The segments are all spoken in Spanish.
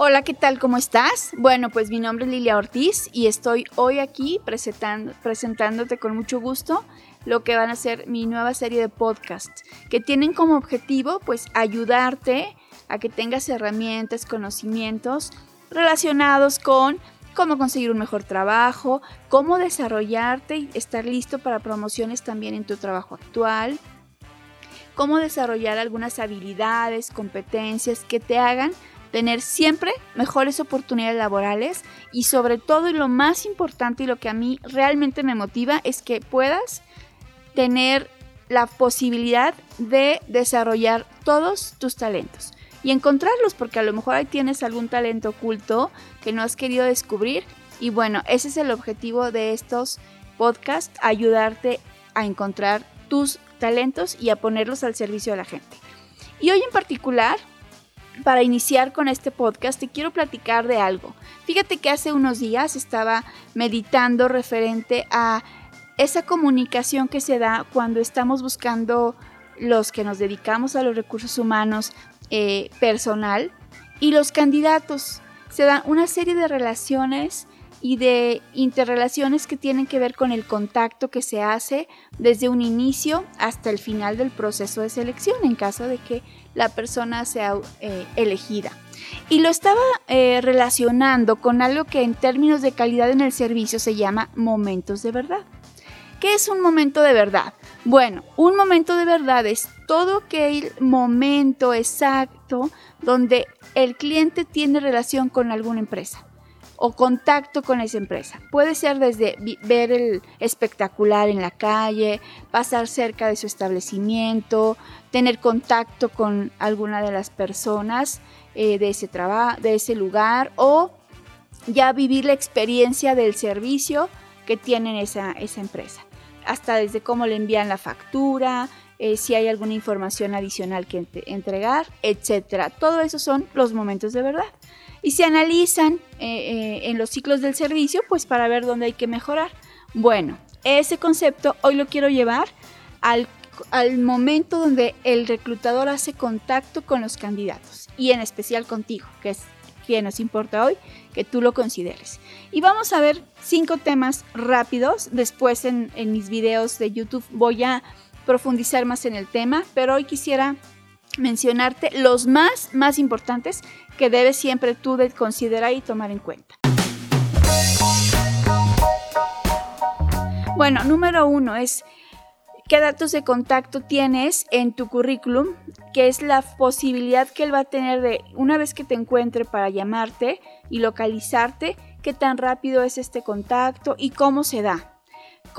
Hola, ¿qué tal? ¿Cómo estás? Bueno, pues mi nombre es Lilia Ortiz y estoy hoy aquí presentándote con mucho gusto lo que van a ser mi nueva serie de podcasts, que tienen como objetivo pues ayudarte a que tengas herramientas, conocimientos relacionados con cómo conseguir un mejor trabajo, cómo desarrollarte y estar listo para promociones también en tu trabajo actual, cómo desarrollar algunas habilidades, competencias que te hagan tener siempre mejores oportunidades laborales y sobre todo y lo más importante y lo que a mí realmente me motiva es que puedas tener la posibilidad de desarrollar todos tus talentos y encontrarlos porque a lo mejor ahí tienes algún talento oculto que no has querido descubrir y bueno, ese es el objetivo de estos podcasts, ayudarte a encontrar tus talentos y a ponerlos al servicio de la gente. Y hoy en particular para iniciar con este podcast te quiero platicar de algo. Fíjate que hace unos días estaba meditando referente a esa comunicación que se da cuando estamos buscando los que nos dedicamos a los recursos humanos eh, personal y los candidatos. Se dan una serie de relaciones y de interrelaciones que tienen que ver con el contacto que se hace desde un inicio hasta el final del proceso de selección en caso de que la persona sea eh, elegida. Y lo estaba eh, relacionando con algo que en términos de calidad en el servicio se llama momentos de verdad. ¿Qué es un momento de verdad? Bueno, un momento de verdad es todo aquel momento exacto donde el cliente tiene relación con alguna empresa o contacto con esa empresa. Puede ser desde ver el espectacular en la calle, pasar cerca de su establecimiento, tener contacto con alguna de las personas eh, de, ese de ese lugar o ya vivir la experiencia del servicio que tiene esa, esa empresa. Hasta desde cómo le envían la factura, eh, si hay alguna información adicional que entregar, etc. Todo eso son los momentos de verdad y se analizan eh, eh, en los ciclos del servicio pues para ver dónde hay que mejorar. Bueno, ese concepto hoy lo quiero llevar al, al momento donde el reclutador hace contacto con los candidatos y en especial contigo, que es quien nos importa hoy, que tú lo consideres. Y vamos a ver cinco temas rápidos. Después en mis videos de YouTube voy a profundizar más en el tema, pero hoy quisiera mencionarte los más, más importantes que debes siempre tú de considerar y tomar en cuenta. Bueno, número uno es qué datos de contacto tienes en tu currículum, que es la posibilidad que él va a tener de, una vez que te encuentre para llamarte y localizarte, qué tan rápido es este contacto y cómo se da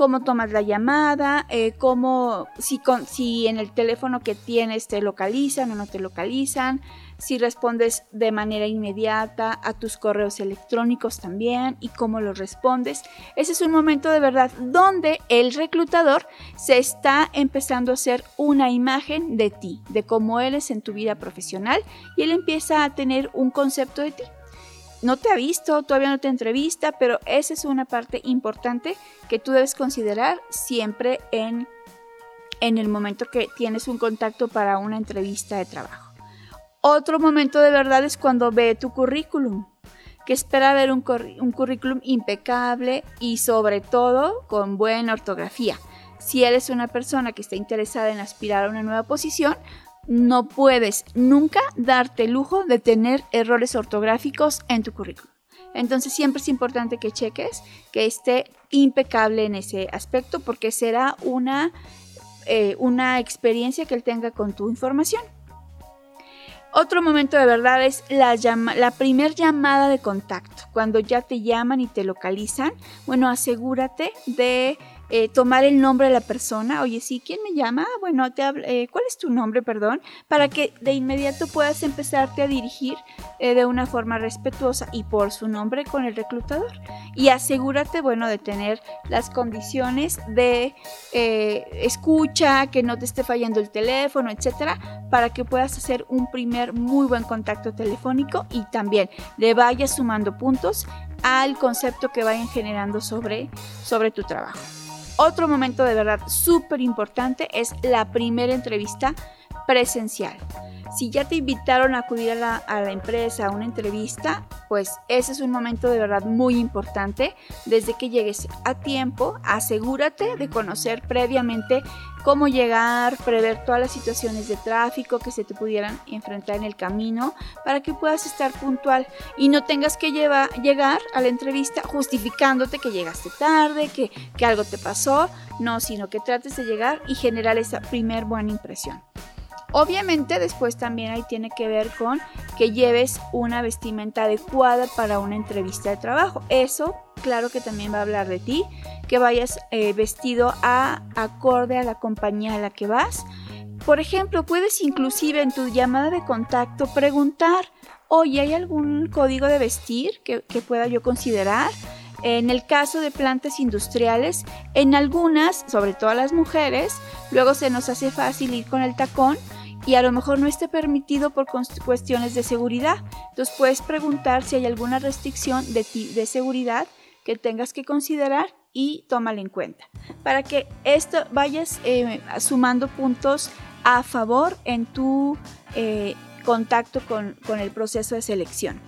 cómo tomas la llamada, eh, cómo, si, con, si en el teléfono que tienes te localizan o no te localizan, si respondes de manera inmediata a tus correos electrónicos también y cómo los respondes. Ese es un momento de verdad donde el reclutador se está empezando a hacer una imagen de ti, de cómo eres en tu vida profesional y él empieza a tener un concepto de ti no te ha visto, todavía no te entrevista, pero esa es una parte importante que tú debes considerar siempre en, en el momento que tienes un contacto para una entrevista de trabajo. Otro momento de verdad es cuando ve tu currículum, que espera ver un, un currículum impecable y sobre todo con buena ortografía. Si eres una persona que está interesada en aspirar a una nueva posición, no puedes nunca darte el lujo de tener errores ortográficos en tu currículum. Entonces siempre es importante que cheques que esté impecable en ese aspecto porque será una, eh, una experiencia que él tenga con tu información. Otro momento de verdad es la, la primer llamada de contacto. Cuando ya te llaman y te localizan, bueno, asegúrate de eh, tomar el nombre de la persona. Oye, sí, ¿quién me llama? Ah, bueno, eh, ¿cuál es tu nombre, perdón? Para que de inmediato puedas empezarte a dirigir eh, de una forma respetuosa y por su nombre con el reclutador. Y asegúrate, bueno, de tener las condiciones de escucha, que no te esté fallando el teléfono, etcétera, para que puedas hacer un primer muy buen contacto telefónico y también le vayas sumando puntos al concepto que vayan generando sobre, sobre tu trabajo. Otro momento de verdad súper importante es la primera entrevista presencial. Si ya te invitaron a acudir a la, empresa a una entrevista, pues ese es un momento de verdad muy importante. Desde que llegues a tiempo, asegúrate de conocer previamente cómo llegar, prever todas las situaciones de tráfico que se te pudieran enfrentar en el camino para que puedas estar puntual y no tengas que llevar, llegar a la entrevista justificándote que llegaste tarde, que, que algo te pasó, no, sino que trates de llegar y generar esa primer buena impresión. Obviamente después también ahí tiene que ver con que lleves una vestimenta adecuada para una entrevista de trabajo. Eso claro que también va a hablar de ti, que vayas eh, vestido a acorde a la compañía a la que vas. Por ejemplo, puedes inclusive en tu llamada de contacto preguntar, oye, ¿hay algún código de vestir que, que pueda yo considerar? En el caso de plantas industriales, en algunas, sobre todo las mujeres, luego se nos hace fácil ir con el tacón y a lo mejor no esté permitido por cuestiones de seguridad. Entonces puedes preguntar si hay alguna restricción de, de seguridad que tengas que considerar y tómalo en cuenta. Para que esto vayas eh, sumando puntos a favor en tu eh, contacto con, con el proceso de selección.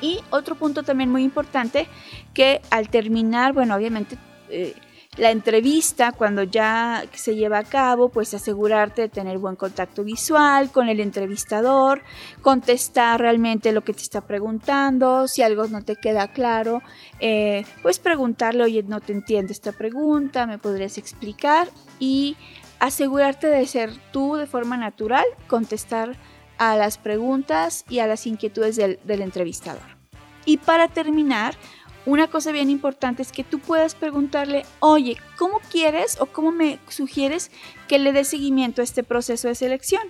Y otro punto también muy importante que al terminar, bueno, obviamente eh, la entrevista, cuando ya se lleva a cabo, pues asegurarte de tener buen contacto visual con el entrevistador, contestar realmente lo que te está preguntando, si algo no te queda claro, eh, pues preguntarle, oye, no te entiendo esta pregunta, me podrías explicar y asegurarte de ser tú de forma natural, contestar a las preguntas y a las inquietudes del, del entrevistador. Y para terminar, una cosa bien importante es que tú puedas preguntarle, oye, ¿cómo quieres o cómo me sugieres que le dé seguimiento a este proceso de selección?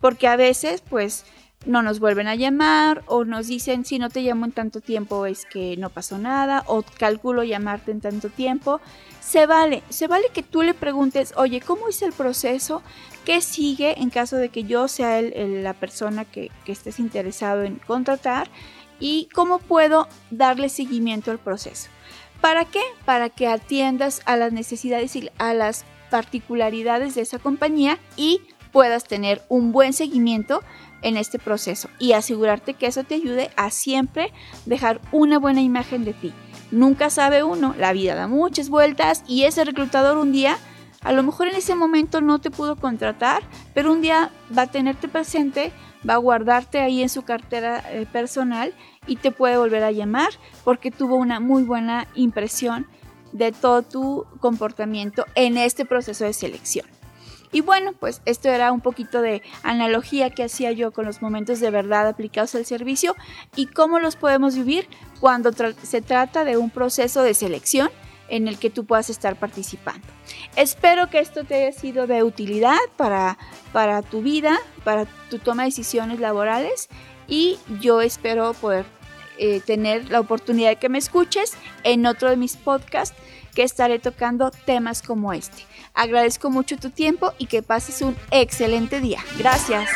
Porque a veces, pues, no nos vuelven a llamar o nos dicen, si no te llamo en tanto tiempo es que no pasó nada o calculo llamarte en tanto tiempo. Se vale, se vale que tú le preguntes, oye, ¿cómo es el proceso? ¿Qué sigue en caso de que yo sea la persona que, que estés interesado en contratar? Y cómo puedo darle seguimiento al proceso. ¿Para qué? Para que atiendas a las necesidades y a las particularidades de esa compañía y puedas tener un buen seguimiento en este proceso y asegurarte que eso te ayude a siempre dejar una buena imagen de ti. Nunca sabe uno, la vida da muchas vueltas y ese reclutador un día, a lo mejor en ese momento no te pudo contratar, pero un día va a tenerte presente va a guardarte ahí en su cartera eh, personal y te puede volver a llamar porque tuvo una muy buena impresión de todo tu comportamiento en este proceso de selección. Y bueno, pues esto era un poquito de analogía que hacía yo con los momentos de verdad aplicados al servicio y cómo los podemos vivir cuando se trata de un proceso de selección en el que tú puedas estar participando. Espero que esto te haya sido de utilidad para, para tu vida, para tu toma de decisiones laborales y yo espero poder eh, tener la oportunidad de que me escuches en otro de mis podcasts que estaré tocando temas como este. Agradezco mucho tu tiempo y que pases un excelente día. Gracias.